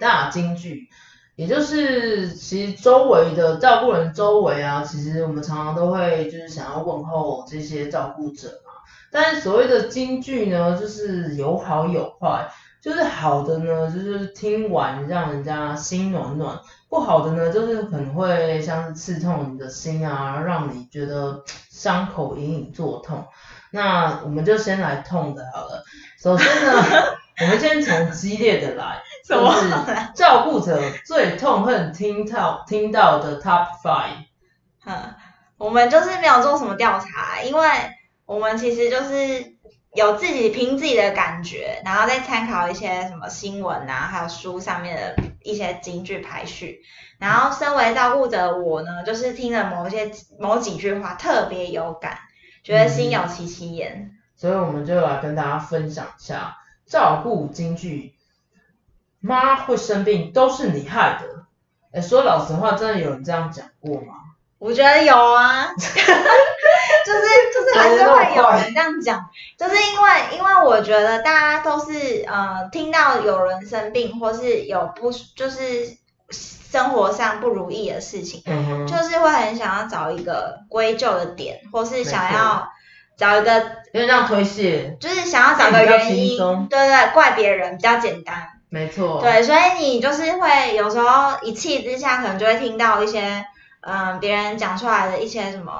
大金句，也就是其实周围的照顾人周围啊，其实我们常常都会就是想要问候这些照顾者嘛。但是所谓的金句呢，就是有好有坏，就是好的呢，就是听完让人家心暖暖；不好的呢，就是可能会像是刺痛你的心啊，让你觉得伤口隐隐作痛。那我们就先来痛的好了。首先呢，我们先从激烈的来，什么就是照顾者最痛恨听到听到的 top five。嗯，我们就是没有做什么调查，因为我们其实就是有自己凭自己的感觉，然后再参考一些什么新闻啊，还有书上面的一些金句排序。然后身为照顾者的我呢，就是听了某一些某几句话特别有感，觉得心有戚戚焉。所以我们就来跟大家分享一下照顾金句。妈会生病都是你害的。哎，说老实话，真的有人这样讲过吗？我觉得有啊，就是就是还是会有人这样讲，就是因为因为我觉得大家都是呃听到有人生病或是有不就是生活上不如意的事情，嗯，就是会很想要找一个归咎的点，或是想要找一个有点像推卸，就是想要找个原因，对对，怪别人比较简单。没错，对，所以你就是会有时候一气之下，可能就会听到一些，嗯，别人讲出来的一些什么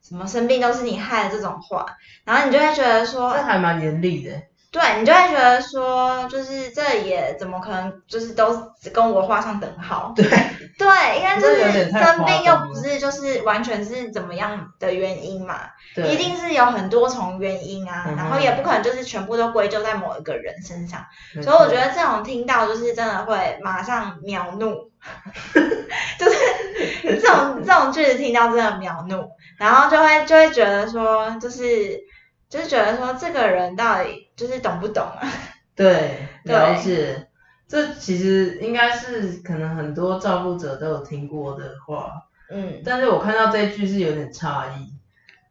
什么生病都是你害的这种话，然后你就会觉得说这，还蛮严厉的。对你就会觉得说，就是这也怎么可能，就是都跟我画上等号？对，对，应该就是生病又不是就是完全是怎么样的原因嘛，对，一定是有很多重原因啊，嗯然后也不可能就是全部都归咎在某一个人身上。所以我觉得这种听到就是真的会马上秒怒，就是这种这种句子听到真的秒怒，然后就会就会觉得说，就是就是觉得说这个人到底就是懂不懂啊？对，对了解。这其实应该是可能很多照顾者都有听过的话，嗯，但是我看到这一句是有点诧异，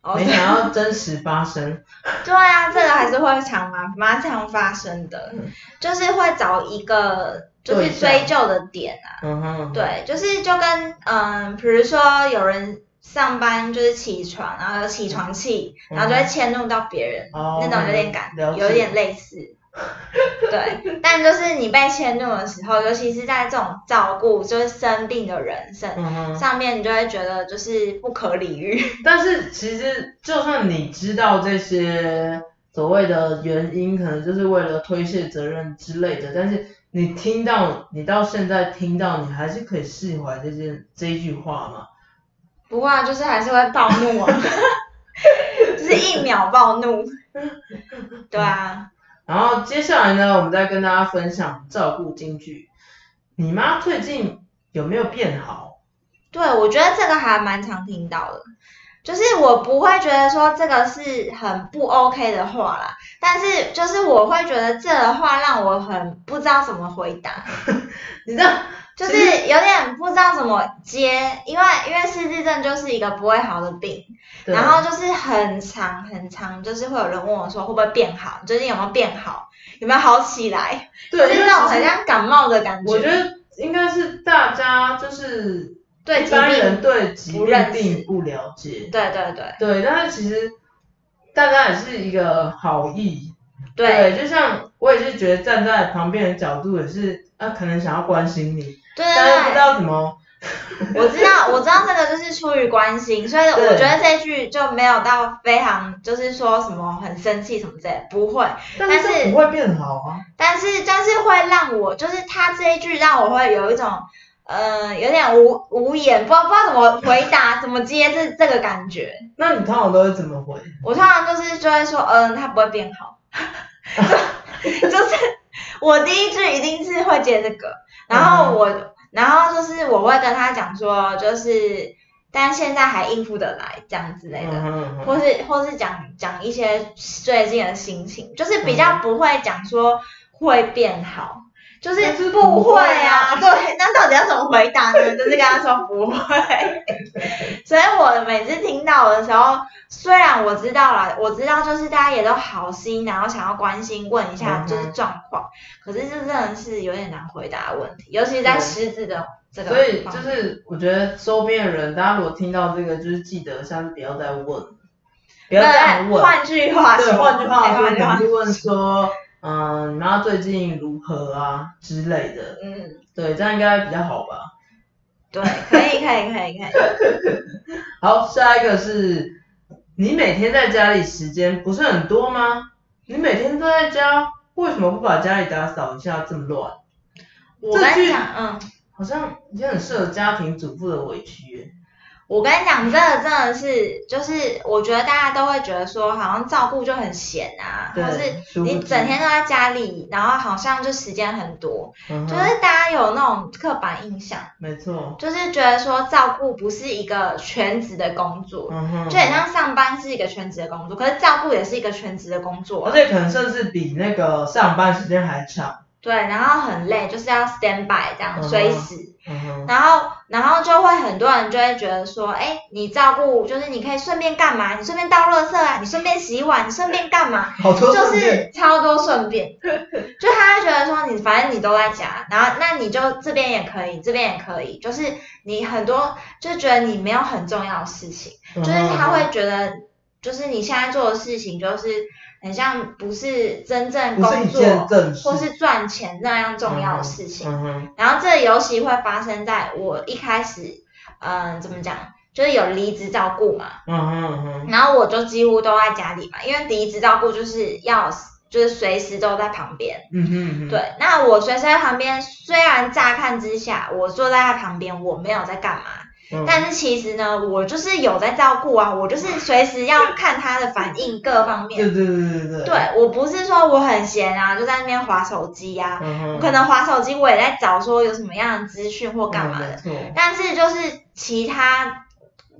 哦没想到真实发生。对啊，这个还是会常蛮蛮常发生的，就是会找一个就是追究的点啊。嗯哼，对，就是就跟嗯，比如说有人上班就是起床，然后有起床气，然后就会迁怒到别人，哦那种有点感，有点类似。对，但就是你被迁怒的时候，尤其是在这种照顾就是生病的人身、嗯。上面，你就会觉得就是不可理喻。但是其实就算你知道这些所谓的原因，可能就是为了推卸责任之类的，但是你听到你到现在听到，你还是可以释怀这件这一句话吗？不过、啊、就是还是会暴怒啊，就是一秒暴怒。对啊，然后接下来呢，我们再跟大家分享照顾金句。你妈最近有没有变好？对，我觉得这个还蛮常听到的，就是我不会觉得说这个是很不 OK 的话啦，但是就是我会觉得这个话让我很不知道怎么回答。你知道就是有点不知道怎么接，因为因为失智症就是一个不会好的病，然后就是很长很长，就是会有人问我说会不会变好，最近有没有变好，有没有好起来，就对，就是那种很像感冒的感觉。我觉得应该是大家就是对疾一般人，对疾病不了解，对对对。对，但是其实大家也是一个好意，对就像我也是觉得站在旁边的角度也是，啊，可能想要关心你，对但是不知道怎么，我知道我知道这个就是出于关心，所以我觉得这一句就没有到非常就是说什么很生气什么之类的，不会。但是不会变好啊，但是但是会让我，就是他这一句让我会有一种，呃，有点无无言，不知道不知道怎么回答，怎么接这这个感觉。那你通常都会怎么回？我通常就是就会说，嗯，他不会变好，就 就是我第一句一定是会接这个，然后我，然后就是我会跟他讲说，就是，但现在还应付得来这样之类的。嗯嗯或是或是讲讲一些最近的心情，就是比较不会讲说会变好，就是不不会会啊。啊 对，那到底要怎么回答呢？就是跟他说不会。所以我每次听到的时候，虽然我知道了，我知道就是大家也都好心，然后想要关心问一下就是状况，可是这真的是有点难回答的问题，尤其是在对狮子的这个所以就是我觉得周边的人，大家如果听到这个，就是记得下次不要再问，不要再问。换句话说，对，换句话换句问说，嗯，你妈最近如何啊之类的。嗯。对，这样应该比较好吧。对，可以，可以，可以，可以。好，下一个是，你每天在家里时间不是很多吗？你每天都在家，为什么不把家里打扫一下这么乱？我跟你讲，嗯，好像也很适合家庭主妇的委屈耶。我跟你讲，这个真的是，就是我觉得大家都会觉得说，好像照顾就很闲啊，对或是你整天都在家里，然后好像就时间很多，嗯就是大家有那种刻板印象，没错，就是觉得说照顾不是一个全职的工作，就很像上班是一个全职的工作，可是照顾也是一个全职的工作啊、而且可能甚至比那个上班时间还长。对，然后很累，就是要 stand by 这样随时。然后，然后就会很多人就会觉得说，哎，你照顾就是你可以顺便干嘛？你顺便倒垃圾啊，你顺便洗碗，你顺便干嘛？好多就是超多顺便，就他会觉得说你反正你都在家，然后那你就这边也可以，这边也可以，就是你很多就觉得你没有很重要的事情，就是他会觉得就是你现在做的事情就是很像不是真正工作或是赚钱那样重要的事情。然后这个尤其会发生在我一开始，嗯，怎么讲，就是有离职照顾嘛，嗯哼嗯哼，然后我就几乎都在家里嘛，因为离职照顾就是要就是随时都在旁边。嗯哼嗯哼，对，那我随时在旁边，虽然乍看之下我坐在他旁边，我没有在干嘛，嗯，但是其实呢，我就是有在照顾啊，我就是随时要看他的反应各方面。对对对对对，对我不是说我很闲啊，就在那边划手机啊，嗯哼，可能划手机我也在找说有什么样的资讯或干嘛的，但是就是其他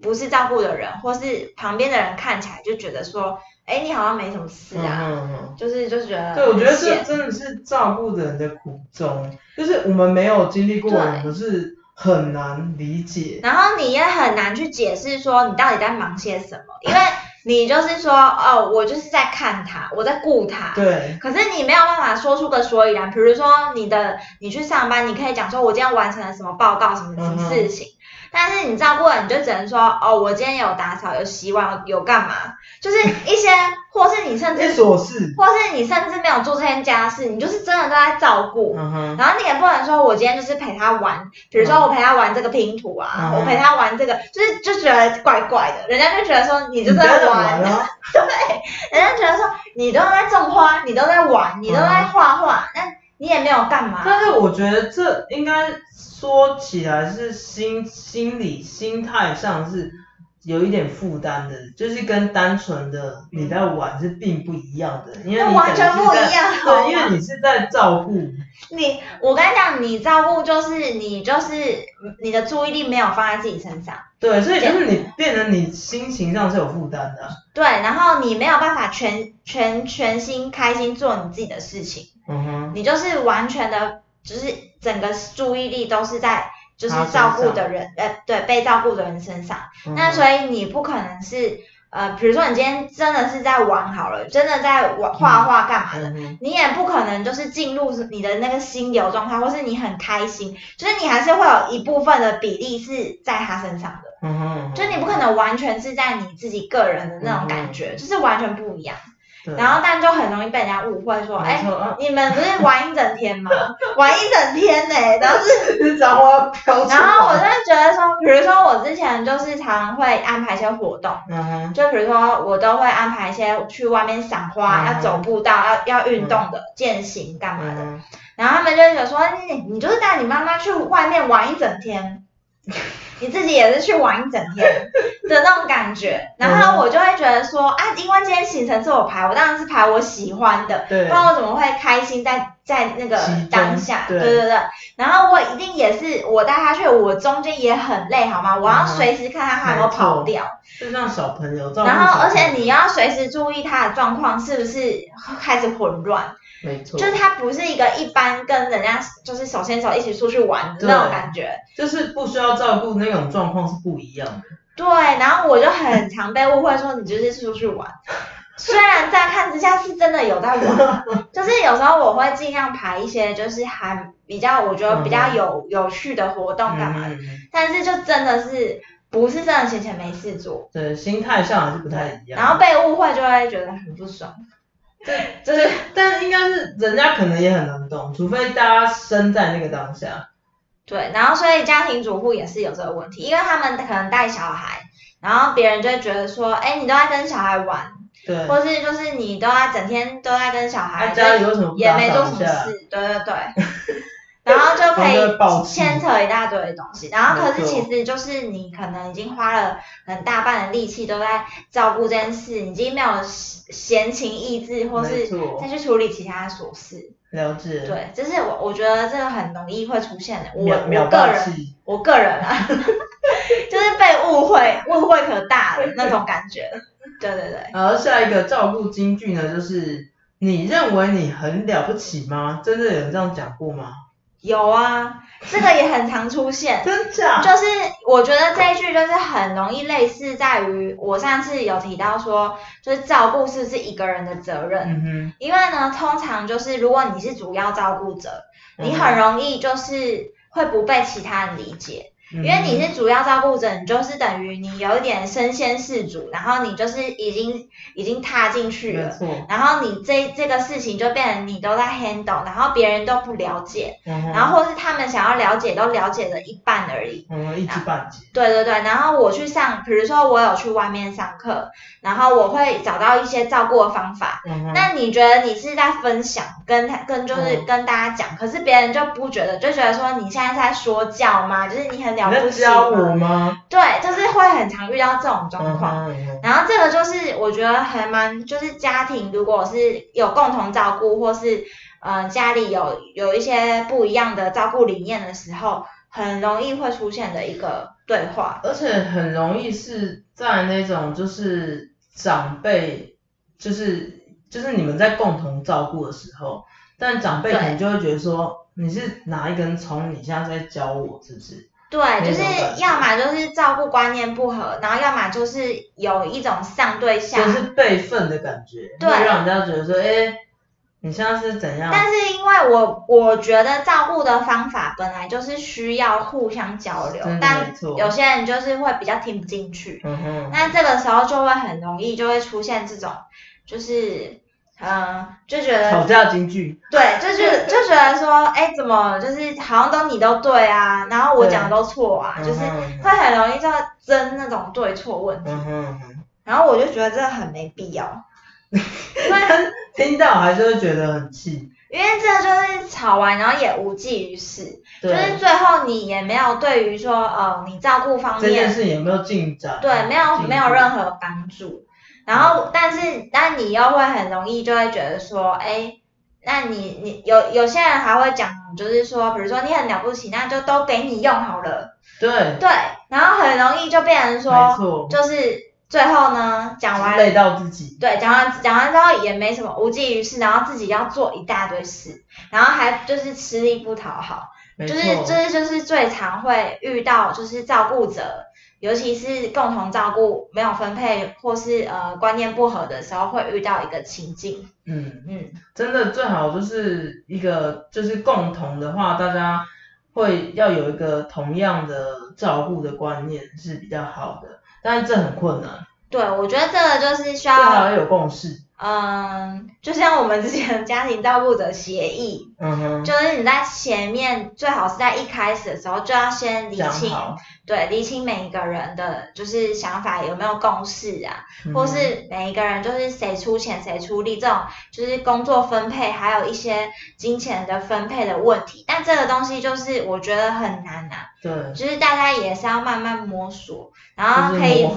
不是照顾的人，或是旁边的人看起来就觉得说，哎，你好像没什么事啊，嗯哼嗯。就是就是觉得哼，对，我觉得这真的是照顾的人的苦衷，就是我们没有经历过，对。我们是很难理解，然后你也很难去解释说你到底在忙些什么，因为你就是说，哦，我就是在看他，我在顾他。对，可是你没有办法说出个所以然，比如说你的你去上班，你可以讲说我今天完成了什么报告，什么什么事情，但是你照顾了，你就只能说哦，我今天有打扫，有洗碗，有干嘛，就是一些，或是你甚至，琐事，或是你甚至没有做这件家事，你就是真的都在照顾。然后你也不能说我今天就是陪他玩，比如说我陪他玩这个拼图啊，嗯我陪他玩这个，就是就觉得怪怪的，人家就觉得说你就在玩，玩啊，人家觉得说你都在种花，你都在玩，你都在画画，那你也没有干嘛。但是我觉得这应该说起来是心心理心态上是有一点负担的，就是跟单纯的你在玩是并不一样的，因为你完全不一样对，因为你是在照顾，你，我跟你讲，你照顾就是你就是你的注意力没有放在自己身上，对，所以就是你变成你心情上是有负担的。啊、对，然后你没有办法全全全心开心做你自己的事情，嗯哼，你就是完全的就是整个注意力都是在就是照顾的人，呃，对，被照顾的人身上。嗯那所以你不可能是呃，比如说你今天真的是在玩好了，真的在玩画画干嘛的，嗯你也不可能就是进入你的那个心流状态，或是你很开心，就是你还是会有一部分的比例是在他身上的，嗯哼就你不可能完全是在你自己个人的那种感觉，就是完全不一样。对。然后但就很容易被人家误会说，哎、你们不是玩一整天吗？玩一整天呢、然后是。然后我就觉得说，比如说我之前就是常常会安排一些活动，就比如说我都会安排一些去外面赏花、嗯要走步道、要要运动的、健行干嘛的。嗯。然后他们就会觉得说，你你就是带你妈妈去外面玩一整天，你自己也是去玩一整天的那种感觉。然嗯后我就会觉得说，啊，因为今天行程是我排，我当然是排我喜欢的，不然我怎么会开心在在那个当下？对对对对。然后我一定也是我带他去，我中间也很累，好吗？我要嗯随时看看他有没有跑掉。就像小朋友，然后，而且你要随时注意他的状况是不是开始混乱，没错，就是他不是一个一般跟人家就是手牵手一起出去玩的那种感觉。就是不需要照顾那种状况是不一样的。对，然后我就很常被误会说你就是出去玩，虽然乍看之下是真的有在玩，就是有时候我会尽量排一些就是还比较我觉得比较有有趣的活动干嘛的，嗯但是就真的是不是真的闲钱没事做，对，心态上还是不太一样。然后被误会就会觉得很不爽。就是，但应该是人家可能也很能懂，除非大家身在那个当下。对，然后所以家庭主妇也是有这个问题，因为他们可能带小孩，然后别人就会觉得说，哎，你都在跟小孩玩，对，或是就是你都在整天都在跟小孩，啊家里为什么也没做什么？事，对对对，然后就可以牵扯一大堆的东西，然后可是其实就是你可能已经花了很大半的力气都在照顾这件事，已经没有闲情逸致，或是再去处理其他的琐事。了解。，对，就是我我觉得这个很容易会出现的。我我个人。我个人啊，就是被误会，误会可大了那种感觉。对对对，然后下一个照顾京剧呢，就是你认为你很了不起吗？真的有人这样讲过吗？有啊，这个也很常出现。真假？就是我觉得这一句就是很容易类似，在于我上次有提到说，就是照顾是不是一个人的责任？嗯因为呢，通常就是如果你是主要照顾者，你很容易就是会不被其他人理解。嗯，因为你是主要照顾者，你就是等于你有一点身先士卒，然后你就是已经已经踏进去了，然后你这这个事情就变成你都在 handle，然后别人都不了解，嗯，然后或是他们想要了解都了解了一半而已。嗯一知半解，对对对，然后我去上，比如说我有去外面上课，然后我会找到一些照顾的方法。嗯哼，那你觉得你是在分享，跟他跟就是嗯。跟大家讲，可是别人就不觉得，就觉得说你现在是在说教吗？就是你很了你不起在教吗我吗？对，就是会很常遇到这种状嗯况。然后这个就是我觉得还蛮，就是家庭如果是有共同照顾，或是呃家里有有一些不一样的照顾理念的时候，很容易会出现的一个对话。而且很容易是在那种就是长辈，就是就是你们在共同照顾的时候，但长辈可能就会觉得说你是哪一根葱，你现在在教我是不是？对，就是要么就是照顾观念不合，然后要么就是有一种上对下。就是辈分的感觉，对让人家觉得说，哎、你现在是怎样？但是因为我我觉得照顾的方法本来就是需要互相交流，但有些人就是会比较听不进去。嗯哼，那这个时候就会很容易就会出现这种，就是，嗯、就觉得吵得，架金句，对，就是就觉得说，哎，怎么就是好像都你都对啊，然后我讲的都错啊，就是会很容易就争那种对错问题，嗯然后我就觉得这个很没必要，因 为听到还是会觉得很气，因为这就是吵完，然后也无济于事，就，是最后你也没有对于说，呃，你照顾方面这件事有没有进展？对，没有没有任何帮助。然后，但是，但你又会很容易就会觉得说，哎，那你你有有些人还会讲，就是说，比如说你很了不起，那就都给你用好了，对，对，然后很容易就变成说，就是最后呢，讲完累到自己，对，讲完讲完之后也没什么，无济于事，然后自己要做一大堆事，然后还就是吃力不讨好，就是这就是最常会遇到，就是照顾者，尤其是共同照顾没有分配或是呃观念不合的时候，会遇到一个情境。嗯，嗯，真的最好就是一个就是共同的话，大家会要有一个同样的照顾的观念是比较好的，但是这很困难，对，我觉得这个就是需最好要，要有共识。嗯，就像我们之前的家庭照顾者协议，嗯哼，就是你在前面最好是在一开始的时候就要先理清，对，理清每一个人的就是想法有没有共识啊，嗯或是每一个人就是谁出钱谁出力这种，就是工作分配，还有一些金钱的分配的问题。但这个东西就是我觉得很难啊，对，就是大家也是要慢慢摸索，然后可以，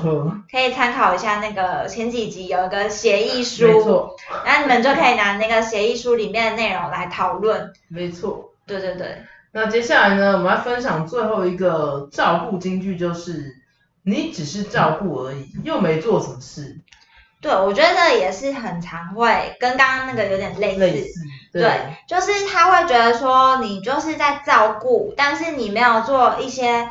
可以参考一下那个前几集有一个协议书，错，那你们就可以拿那个协议书里面的内容来讨论。没错。对对对，那接下来呢，我们要分享最后一个照顾金句，就是你只是照顾而已，又没做什么事，对我觉得这也是很常会跟刚刚那个有点类似。类似，对，就是他会觉得说你就是在照顾，但是你没有做一些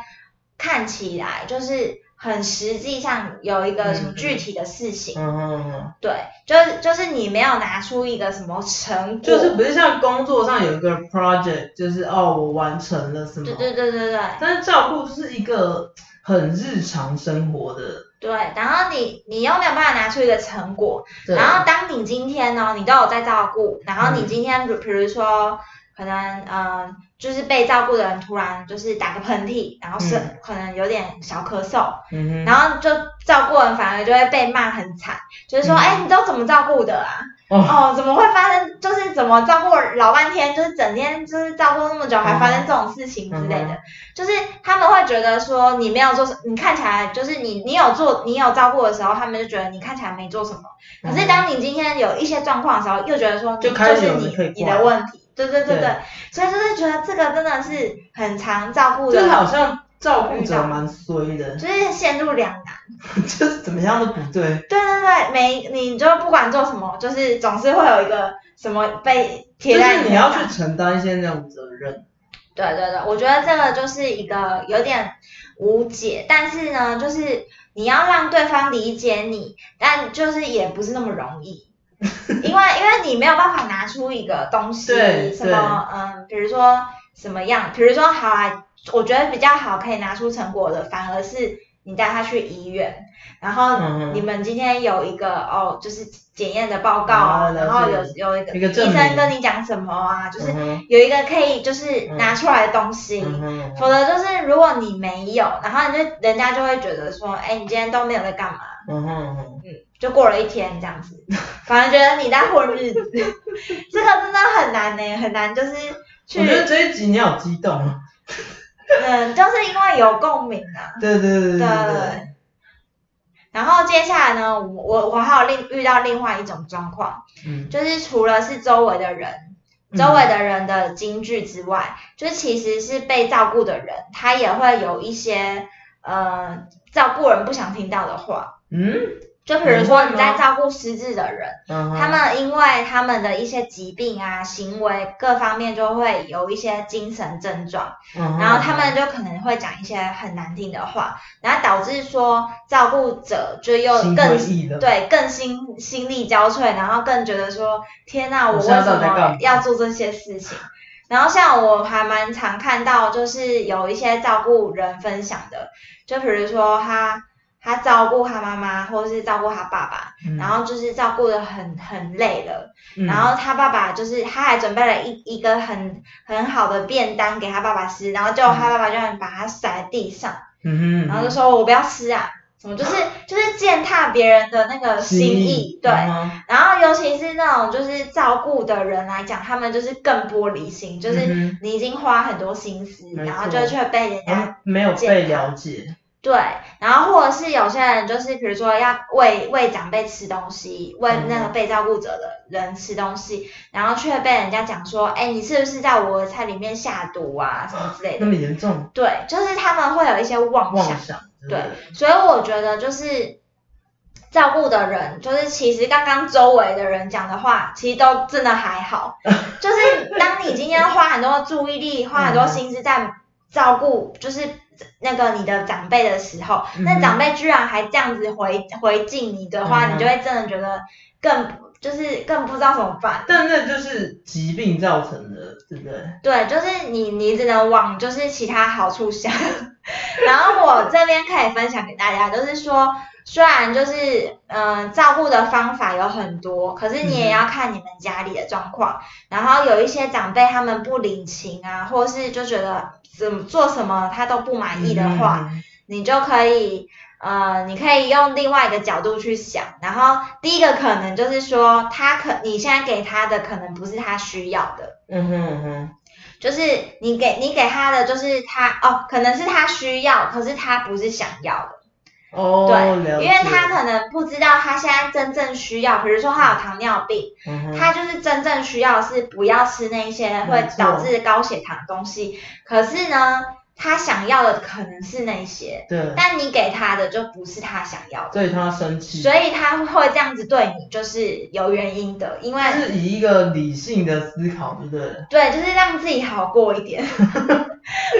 看起来就是很实际上有一个什么嗯具体的事情。嗯哼嗯，对，就是就是你没有拿出一个什么成果。就是不是像工作上有一个 project，就是哦我完成了什么，对对对对对但是照顾是一个很日常生活的，对，然后你你又没有办法拿出一个成果，然后当你今天呢，你都有在照顾，然后你嗯今天比比如说可能嗯、呃就是被照顾的人突然就是打个喷嚏，然后是、嗯可能有点小咳嗽，嗯，然后就照顾人反而就会被骂很惨，就是说，嗯哎、你都怎么照顾的啊？哦，哦，怎么会发生？就是怎么照顾老半天，就是整天就是照顾那么久，还发生这种事情之类的，嗯就是他们会觉得说你没有做什，你看起来就是你你有做你有照顾的时候，他们就觉得你看起来没做什么。可是当你今天有一些状况的时候，又觉得说你就是你你的问题，对对对对对，所以就是觉得这个真的是很常照顾的就是，好像照顾者蛮衰的，就是陷入两难。就是怎么样都不对，对对对，每你就不管做什么，就是总是会有一个什么被就贴在是你要去承担一些那种责任，对对对，我觉得这个就是一个有点无解，但是呢，就是你要让对方理解你，但就是也不是那么容易，因为因为你没有办法拿出一个东西，什么嗯，比如说什么样，比如说好啊，我觉得比较好可以拿出成果的，反而是你带他去医院，然后嗯。你们今天有一个哦，就是检验的报告啊，然后有有一个医生跟你讲什么啊，就是有一个可以就是拿出来的东西，嗯否则就是如果你没有，然后你就人家就会觉得说，哎，你今天都没有在干嘛，嗯哼嗯，就过了一天这样子，反正觉得你在混日子，这个真的很难呢，很难就是去我，觉得这一集你好激动啊，嗯，就是因为有共鸣啊，对对对对对对，然后接下来呢，我我我还有另遇到另外一种状况，嗯，就是除了是周围的人。周围的人的金句之外，就是其实是被照顾的人，他也会有一些呃照顾人不想听到的话。嗯，就比如说你在照顾失智的人，嗯他们因为他们的一些疾病啊、行为各方面就会有一些精神症状，嗯然后他们就可能会讲一些很难听的话，然后导致说照顾者就又更对更心心力交瘁，然后更觉得说天呐，我为什么要做这些事情？然后像我还蛮常看到，就是有一些照顾人分享的，就比如说他他照顾他妈妈，或者是照顾他爸爸，嗯然后就是照顾的很很累了，嗯然后他爸爸就是他还准备了一一个很很好的便当给他爸爸吃，然后就他爸爸就把它撒在地上，嗯，然后就说我不要吃啊，什么就是就是践踏别人的那个心意，对。嗯然后尤其是那种就是照顾的人来讲，他们就是更玻璃心，就是嗯你已经花很多心思，没然后错就却被人家嗯没有被了解，对，然后或者是有些人就是比如说要喂喂长辈吃东西，喂嗯那个被照顾者的人吃东西，然后却被人家讲说，哎，你是不是在我的菜里面下毒啊什么之类的？那么严重，对，就是他们会有一些妄想妄，想，对，所以我觉得就是照顾的人，就是其实刚刚周围的人讲的话，其实都真的还好。就是当你今天花很多注意力、花很多心思在照顾，就是那个你的长辈的时候，那长辈居然还这样子回回敬你的话，你就会真的觉得更就是更不知道怎么办。但那就是疾病造成的，对不对？对，就是你你只能往就是其他好处想。然后我这边可以分享给大家，就是说。虽然就是嗯照顾的方法有很多，可是你也要看你们家里的状况。然后有一些长辈他们不领情啊，或是就觉得怎么做什么他都不满意的话，你就可以呃你可以用另外一个角度去想。然后第一个可能就是说他可你现在给他的可能不是他需要的，嗯哼哼，就是你给你给他的就是他哦可能是他需要，可是他不是想要的。哦，对，因为他可能不知道他现在真正需要，比如说他有糖尿病，他就是真正需要是不要吃那些会导致高血糖的东西，可是呢。他想要的可能是那些，对，但你给他的就不是他想要的，所以他生气，所以他会这样子对你，就是有原因的，因为是以一个理性的思考，对不对？对，就是让自己好过一点。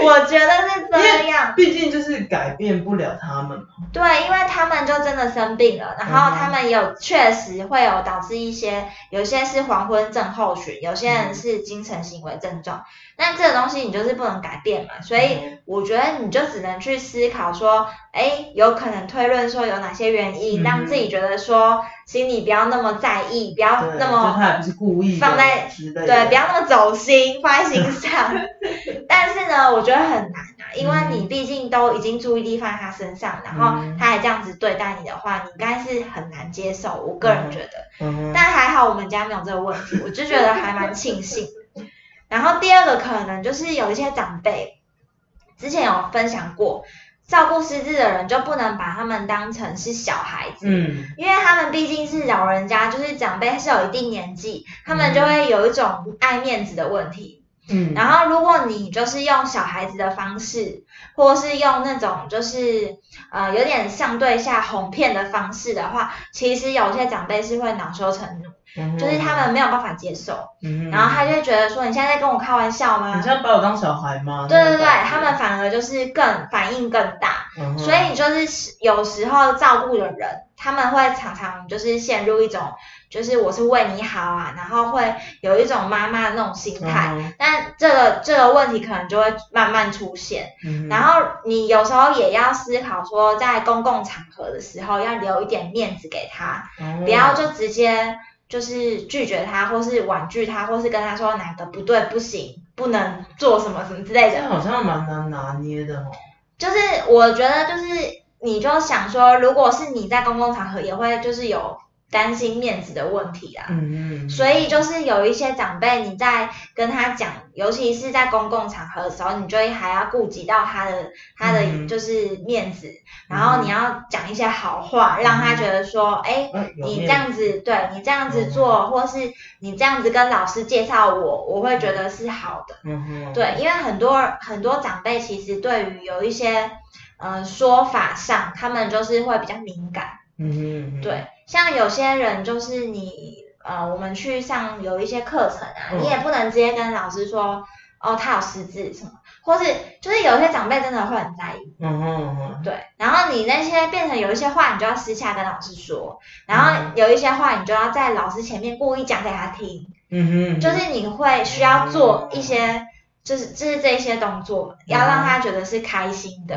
我觉得是这样，毕竟就是改变不了他们嘛。对，因为他们就真的生病了，然后他们有确实会有导致一些，有些是黄昏症候群，有些人是精神行为症状。那这个东西你就是不能改变嘛，所以我觉得你就只能去思考说，哎，有可能推论说有哪些原因，让自己觉得说心里不要那么在意，不要那么他也不是故意放在对，不要那么走心放在心上。但是呢，我觉得很难啊，因为你毕竟都已经注意力放在他身上，然后他还这样子对待你的话，你应该是很难接受。我个人觉得，但还好我们家没有这个问题，我就觉得还蛮庆幸。然后第二个可能就是有一些长辈，之前有分享过，照顾失智的人就不能把他们当成是小孩子，嗯，因为他们毕竟是老人家，就是长辈是有一定年纪，他们就会有一种爱面子的问题，嗯，然后如果你就是用小孩子的方式，或是用那种就是呃有点相对下哄骗的方式的话，其实有些长辈是会恼羞成怒。就是他们没有办法接受，然后他就觉得说你现在在跟我开玩笑吗？你现在把我当小孩吗？对对对，他们反而就是更反应更大，所以就是有时候照顾的人，他们会常常就是陷入一种就是我是为你好啊，然后会有一种妈妈的那种心态，但这个这个问题可能就会慢慢出现，然后你有时候也要思考说，在公共场合的时候要留一点面子给他，不要就直接。就是拒绝他，或是婉拒他，或是跟他说哪个不对不行，不能做什么什么之类的。好像蛮难拿捏的哦。就是我觉得，就是你就想说，如果是你在公共场合，也会就是有。担心面子的问题啊，嗯嗯，所以就是有一些长辈，你在跟他讲，尤其是在公共场合的时候，你就还要顾及到他的他的就是面子，然后你要讲一些好话，让他觉得说，哎，你这样子，对你这样子做，或是你这样子跟老师介绍我，我会觉得是好的，嗯哼，对，因为很多很多长辈其实对于有一些呃说法上，他们就是会比较敏感。嗯对，像有些人就是你，呃，我们去上有一些课程啊，你也不能直接跟老师说，哦，他有失智什么，或是就是有些长辈真的会很在意，嗯嗯嗯，对，然后你那些变成有一些话，你就要私下跟老师说，然后有一些话，你就要在老师前面故意讲给他听，嗯哼，就是你会需要做一些。就是就是这些动作，要让他觉得是开心的。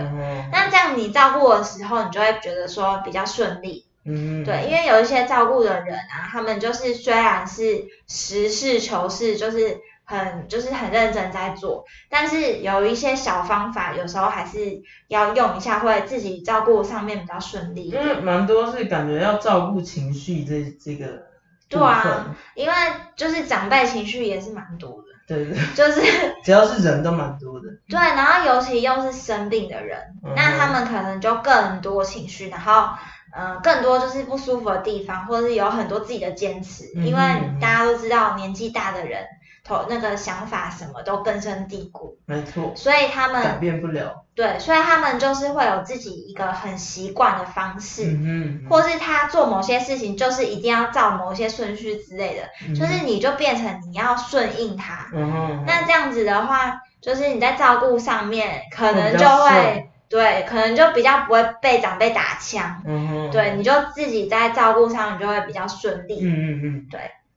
那这样你照顾的时候，你就会觉得说比较顺利。嗯，对，因为有一些照顾的人啊，他们就是虽然是实事求是，就是很就是很认真在做，但是有一些小方法，有时候还是要用一下，会自己照顾上面比较顺利。因为蛮多是感觉要照顾情绪这这个。对啊，因为就是长辈情绪也是蛮多的。对对，就是 只要是人都蛮多的。对，然后尤其又是生病的人，那他们可能就更多情绪，然后嗯，更多就是不舒服的地方，或者是有很多自己的坚持。因为大家都知道，年纪大的人，头那个想法什么都根深蒂固，没错，所以他们改变不了。对，所以他们就是会有自己一个很习惯的方式，嗯哼，或是他做某些事情就是一定要照某些顺序之类的，嗯就是你就变成你要顺应他。嗯，那这样子的话，就是你在照顾上面可能就会对，可能就比较不会被长辈打枪。对，你就自己在照顾上，你就会比较顺利。嗯嗯嗯，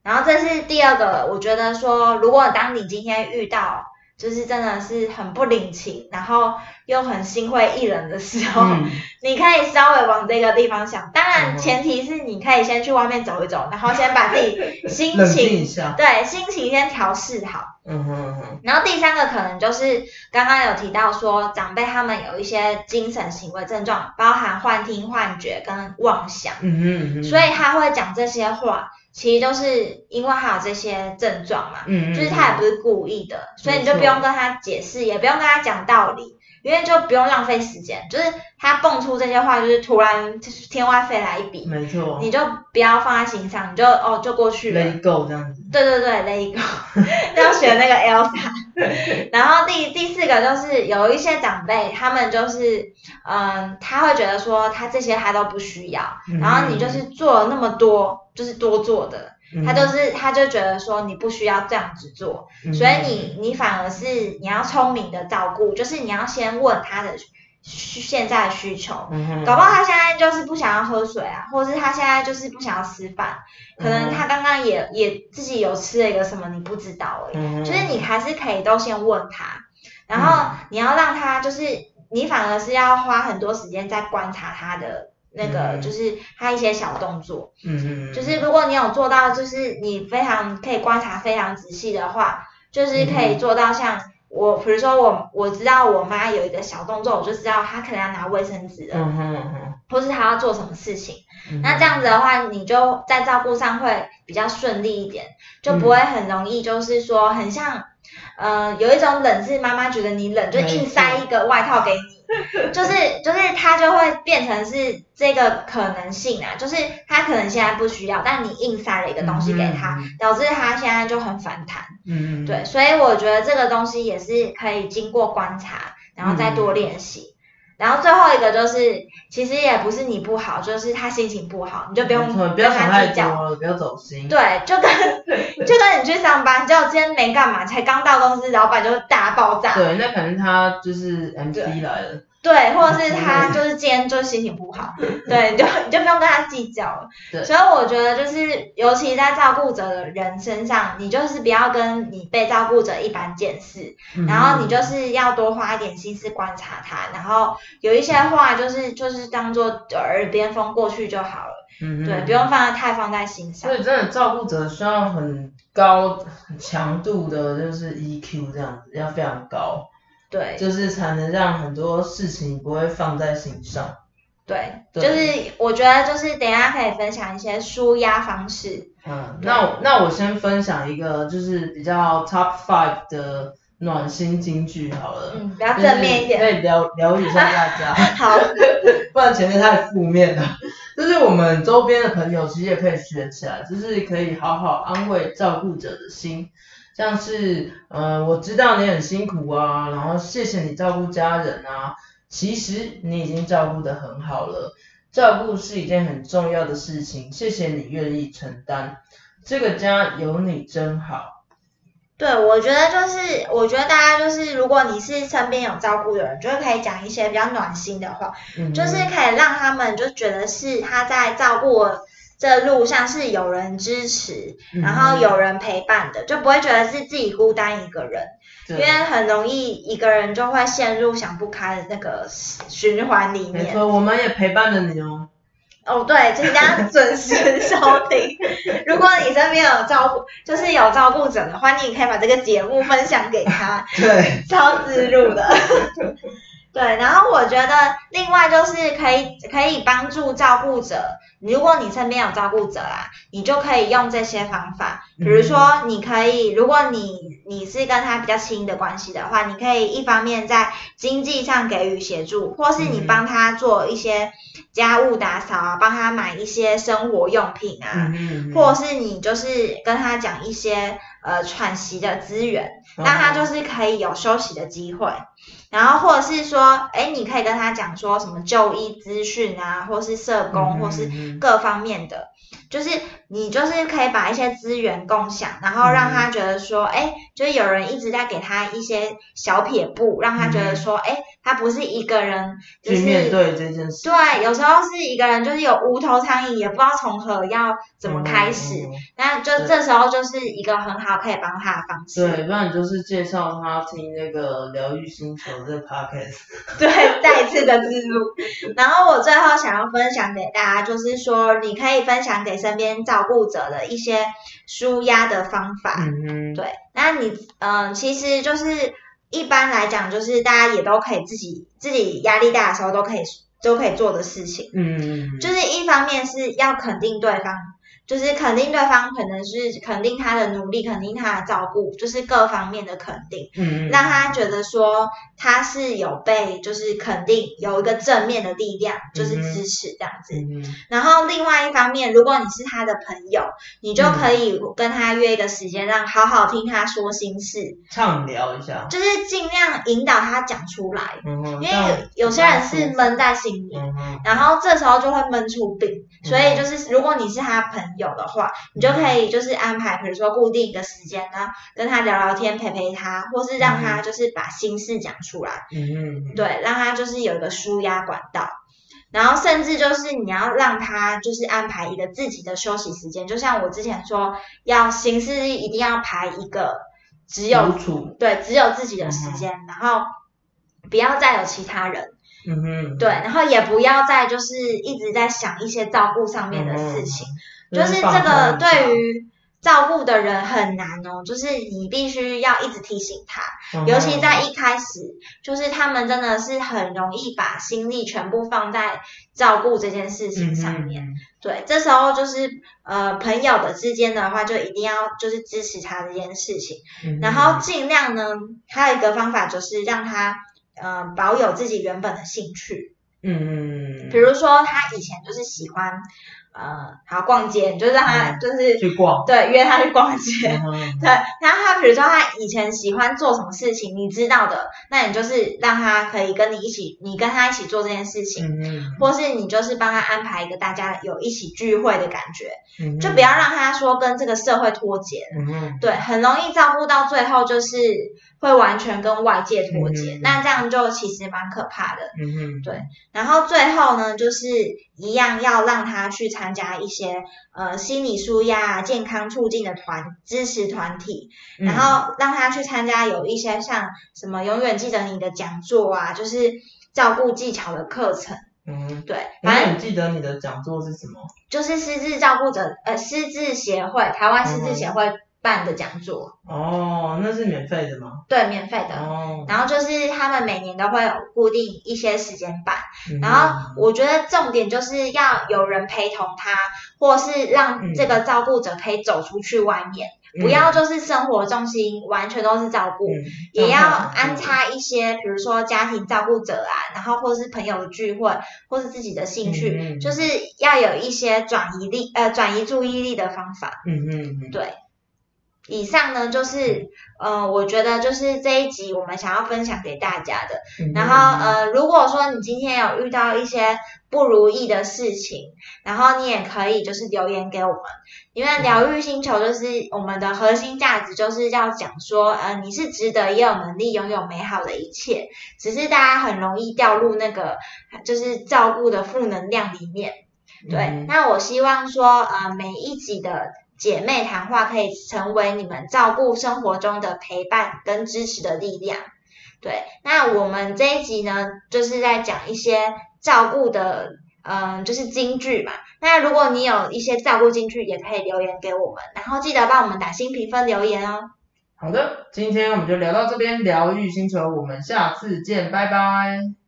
然后这是第二个，我觉得说，如果当你今天遇到就是真的是很不领情，然后又很心灰意冷的时候，嗯你可以稍微往这个地方想。当嗯然，前提是你可以先去外面走一走，然后先把自己心情下。对心情先调试好。嗯哼嗯哼，然后第三个可能就是刚刚有提到说，长辈他们有一些精神行为症状，包含幻听、幻觉跟妄想。嗯哼嗯哼，所以他会讲这些话，其实都是因为他有这些症状嘛，嗯嗯，就是他也不是故意的，所以你就不用跟他解释，也不用跟他讲道理，因为就不用浪费时间。就是他蹦出这些话，就是突然就是天外飞来一笔，没错，你就不要放在心上，你就哦就过去了。let it go 这样子。对对对，let it go，要学那个 Elsa。然后第第四个就是有一些长辈，他们就是嗯，他会觉得说他这些他都不需要，嗯然后你就是做了那么多，就是多做的，嗯。他就是他就觉得说你不需要这样子做，嗯。所以你你反而是你要聪明的照顾，就是你要先问他的需现在的需求，搞不好他现在就是不想要喝水啊，或者是他现在就是不想要吃饭，可能他刚刚也也自己有吃了一个什么你不知道而已，就是你还是可以都先问他，然后你要让他就是你反而是要花很多时间在观察他的那个嗯就是他一些小动作，嗯嗯，就是如果你有做到就是你非常可以观察非常仔细的话，就是可以做到像。我比如说我我知道我妈有一个小动作，我就知道她可能要拿卫生纸了，嗯哼嗯哼或是她要做什么事情。那这样子的话，你就在照顾上会比较顺利一点，就不会很容易就是说很像，呃，有一种冷是妈妈觉得你冷，就硬塞一个外套给你，就是就是他就会变成是这个可能性啊，就是他可能现在不需要，但你硬塞了一个东西给他，嗯导致他现在就很反弹。嗯嗯，对，所以我觉得这个东西也是可以经过观察，然后再多练习。然后最后一个就是，其实也不是你不好，就是他心情不好，你就不用跟要想太他计较。不要走心。对，就跟 就跟你去上班，结果今天没干嘛，才刚到公司，老板就大爆炸。对，那可能他就是 MC 来了。对，或者是他就是今天就是心情不好，对，你就你就不用跟他计较了。对所以我觉得就是，尤其在照顾者的人身上，你就是不要跟你被照顾者一般见识，嗯然后你就是要多花一点心思观察他，然后有一些话就是就是当做耳边风过去就好了，嗯对，不用放在太放在心上所。以真的照顾者需要很高很强度的，就是 EQ 这样子，要非常高，对就是才能让很多事情不会放在心上。对，对就是我觉得就是等一下可以分享一些舒压方式。嗯，那我那我先分享一个就是比较 top five 的暖心金句好了，嗯，比较正面一点。就是可以疗疗愈一下大家。好，不然前面太负面了。就是我们周边的朋友其实也可以学起来，就是可以好好安慰照顾者的心，像是呃我知道你很辛苦啊，然后谢谢你照顾家人啊，其实你已经照顾得很好了，照顾是一件很重要的事情，谢谢你愿意承担，这个家有你真好。对，我觉得就是，我觉得大家就是，如果你是身边有照顾的人，就是可以讲一些比较暖心的话，嗯，就是可以让他们就觉得是他在照顾这路上是有人支持，嗯然后有人陪伴的，就不会觉得是自己孤单一个人，因为很容易一个人就会陷入想不开的那个循环里面。没错，我们也陪伴着你哦。哦，对，请大家准时收听。如果你身边有照顾，就是有照顾者的话，你也可以把这个节目分享给他，对，超自入的。对，然后我觉得另外就是可以可以帮助照顾者，如果你身边有照顾者啦，你就可以用这些方法，比如说你可以，如果你你是跟他比较亲的关系的话，你可以一方面在经济上给予协助，或是你帮他做一些家务打扫啊，帮他买一些生活用品啊，或是你就是跟他讲一些呃喘息的资源，让他就是可以有休息的机会。然后或者是说，哎，你可以跟他讲说什么就医资讯啊，或是社工，或是各方面的，就是你就是可以把一些资源共享，然后让他觉得说，哎，就是有人一直在给他一些小撇步，让他觉得说，哎。他不是一个人，就是面对这件事。对，有时候是一个人，就是有无头苍蝇，也不知道从何要怎么开始。那就这时候就是一个很好可以帮他的方式。对，不然就是介绍他听那个疗愈星球的 podcast。对，再一次的记录。然后我最后想要分享给大家，就是说你可以分享给身边照顾者的一些舒压的方法。嗯对，那你嗯，其实就是。一般来讲，就是大家也都可以自己自己压力大的时候都可以都可以做的事情。嗯，就是一方面是要肯定对方。就是肯定对方，可能是肯定他的努力，肯定他的照顾，就是各方面的肯定，嗯，让他觉得说他是有被就是肯定，有一个正面的力量，就是支持这样子。然后另外一方面，如果你是他的朋友，你就可以跟他约一个时间，让好好听他说心事，畅聊一下，就是尽量引导他讲出来，因为有些人是闷在心里，然后这时候就会闷出病，所以就是如果你是他朋有的话，你就可以就是安排，比如说固定一个时间呢，跟他聊聊天，陪陪他，或是让他就是把心事讲出来，嗯嗯，对，让他就是有一个舒压管道，然后甚至就是你要让他就是安排一个自己的休息时间，就像我之前说，要行事一定要排一个只有对只有自己的时间，然后不要再有其他人。嗯哼，对，然后也不要再就是一直在想一些照顾上面的事情，就是这个对于照顾的人很难哦，就是你必须要一直提醒他，尤其在一开始，就是他们真的是很容易把心力全部放在照顾这件事情上面，对，这时候就是呃朋友的之间的话，就一定要就是支持他这件事情，然后尽量呢，还有一个方法就是让他。呃，保有自己原本的兴趣，嗯，比如说他以前就是喜欢，呃，好逛街，你就让他就是去逛，对，约他去逛街，对。然后他比如说他以前喜欢做什么事情，你知道的，那你就是让他可以跟你一起，你跟他一起做这件事情，嗯，或是你就是帮他安排一个大家有一起聚会的感觉，嗯，就不要让他说跟这个社会脱节，嗯，对，很容易照顾到最后就是。会完全跟外界脱节，那这样就其实蛮可怕的。嗯哼，对。然后最后呢，就是一样要让他去参加一些呃心理舒压、健康促进的团支持团体，然后让他去参加有一些像什么永远记得你的讲座啊，就是照顾技巧的课程。嗯，对。永远记得你的讲座是什么？就是失智照顾者呃失智协会，台湾失智协会。办的讲座。哦，那是免费的吗？对，免费的。哦，然后就是他们每年都会有固定一些时间办，然后我觉得重点就是要有人陪同他，或是让这个照顾者可以走出去外面，不要就是生活重心完全都是照顾，也要安插一些，比如说家庭照顾者啊，然后或是朋友的聚会，或是自己的兴趣，就是要有一些转移力呃转移注意力的方法。嗯嗯嗯，对。以上呢，就是呃，我觉得就是这一集我们想要分享给大家的。然后呃，如果说你今天有遇到一些不如意的事情，然后你也可以就是留言给我们，因为疗愈星球就是我们的核心价值，就是要讲说，呃，你是值得也有能力拥有美好的一切，只是大家很容易掉入那个就是照顾的负能量里面。对，那我希望说，呃，每一集的。姐妹谈话可以成为你们照顾生活中的陪伴跟支持的力量。对，那我们这一集呢，就是在讲一些照顾的，嗯，就是金句嘛。那如果你有一些照顾金句，也可以留言给我们，然后记得帮我们打新评分留言哦。好的，今天我们就聊到这边，疗愈星球，我们下次见，拜拜。